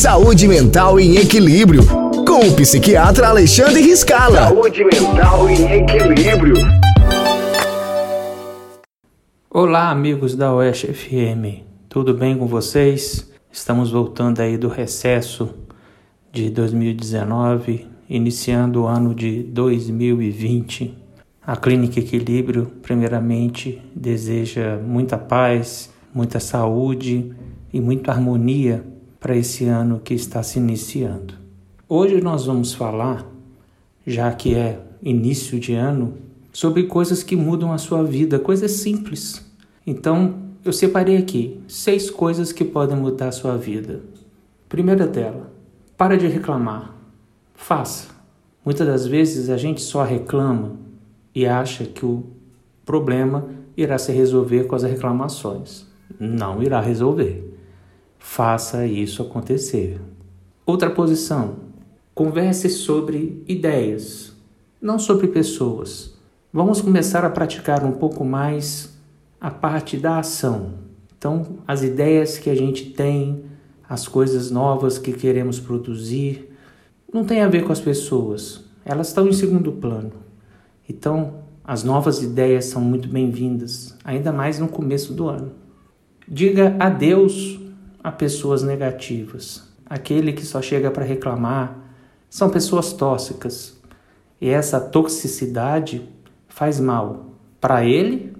Saúde Mental em Equilíbrio, com o psiquiatra Alexandre Riscala. Saúde Mental em Equilíbrio. Olá, amigos da Oeste FM. Tudo bem com vocês? Estamos voltando aí do recesso de 2019, iniciando o ano de 2020. A Clínica Equilíbrio, primeiramente, deseja muita paz, muita saúde e muita harmonia para esse ano que está se iniciando. Hoje nós vamos falar, já que é início de ano, sobre coisas que mudam a sua vida, coisas simples. Então, eu separei aqui seis coisas que podem mudar a sua vida. Primeira dela, para de reclamar. Faça. Muitas das vezes a gente só reclama e acha que o problema irá se resolver com as reclamações. Não irá resolver. Faça isso acontecer. Outra posição: converse sobre ideias, não sobre pessoas. Vamos começar a praticar um pouco mais a parte da ação. Então, as ideias que a gente tem, as coisas novas que queremos produzir, não tem a ver com as pessoas, elas estão em segundo plano. Então, as novas ideias são muito bem-vindas, ainda mais no começo do ano. Diga adeus a pessoas negativas. Aquele que só chega para reclamar são pessoas tóxicas. E essa toxicidade faz mal para ele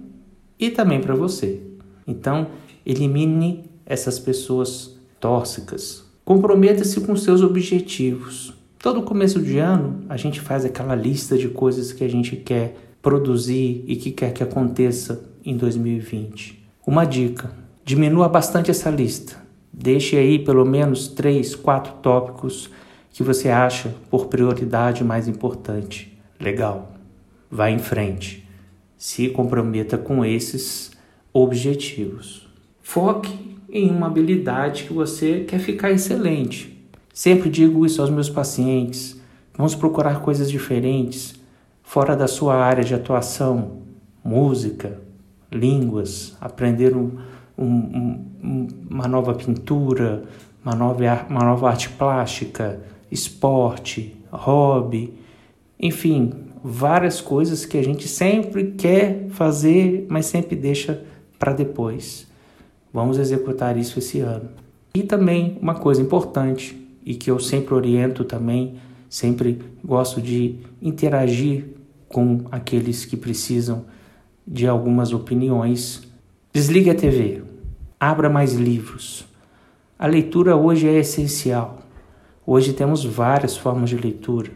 e também para você. Então, elimine essas pessoas tóxicas. Comprometa-se com seus objetivos. Todo começo de ano, a gente faz aquela lista de coisas que a gente quer produzir e que quer que aconteça em 2020. Uma dica: diminua bastante essa lista. Deixe aí pelo menos três, quatro tópicos que você acha por prioridade mais importante. Legal. Vá em frente. Se comprometa com esses objetivos. Foque em uma habilidade que você quer ficar excelente. Sempre digo isso aos meus pacientes. Vamos procurar coisas diferentes, fora da sua área de atuação, música, línguas, aprender um, um, um, uma nova pintura, uma nova, uma nova arte plástica, esporte, hobby, enfim, várias coisas que a gente sempre quer fazer, mas sempre deixa para depois. Vamos executar isso esse ano. E também uma coisa importante e que eu sempre oriento também, sempre gosto de interagir com aqueles que precisam de algumas opiniões. Desligue a TV, abra mais livros. A leitura hoje é essencial. Hoje temos várias formas de leitura.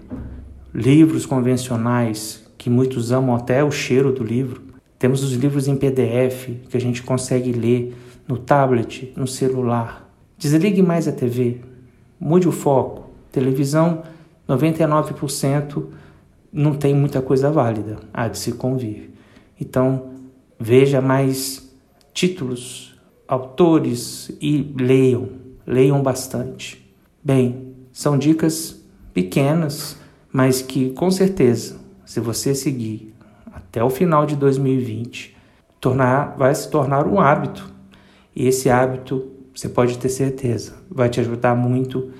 Livros convencionais, que muitos amam até o cheiro do livro. Temos os livros em PDF, que a gente consegue ler no tablet, no celular. Desligue mais a TV, mude o foco. Televisão, 99% não tem muita coisa válida, há de se convir. Então, veja mais títulos, autores e leiam, leiam bastante. Bem, são dicas pequenas, mas que com certeza, se você seguir até o final de 2020, tornar, vai se tornar um hábito. E esse hábito, você pode ter certeza, vai te ajudar muito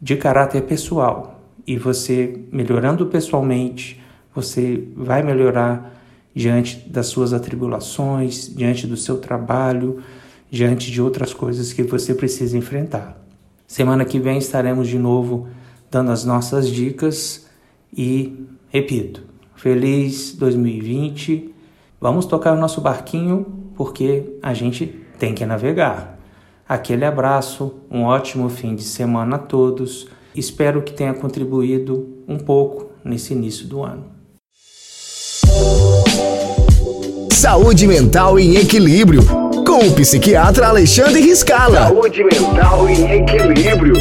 de caráter pessoal. E você melhorando pessoalmente, você vai melhorar diante das suas atribulações, diante do seu trabalho, diante de outras coisas que você precisa enfrentar. Semana que vem estaremos de novo dando as nossas dicas e, repito, feliz 2020. Vamos tocar o nosso barquinho porque a gente tem que navegar. Aquele abraço, um ótimo fim de semana a todos. Espero que tenha contribuído um pouco nesse início do ano. Saúde Mental em Equilíbrio, com o psiquiatra Alexandre Riscala. Saúde Mental Equilíbrio.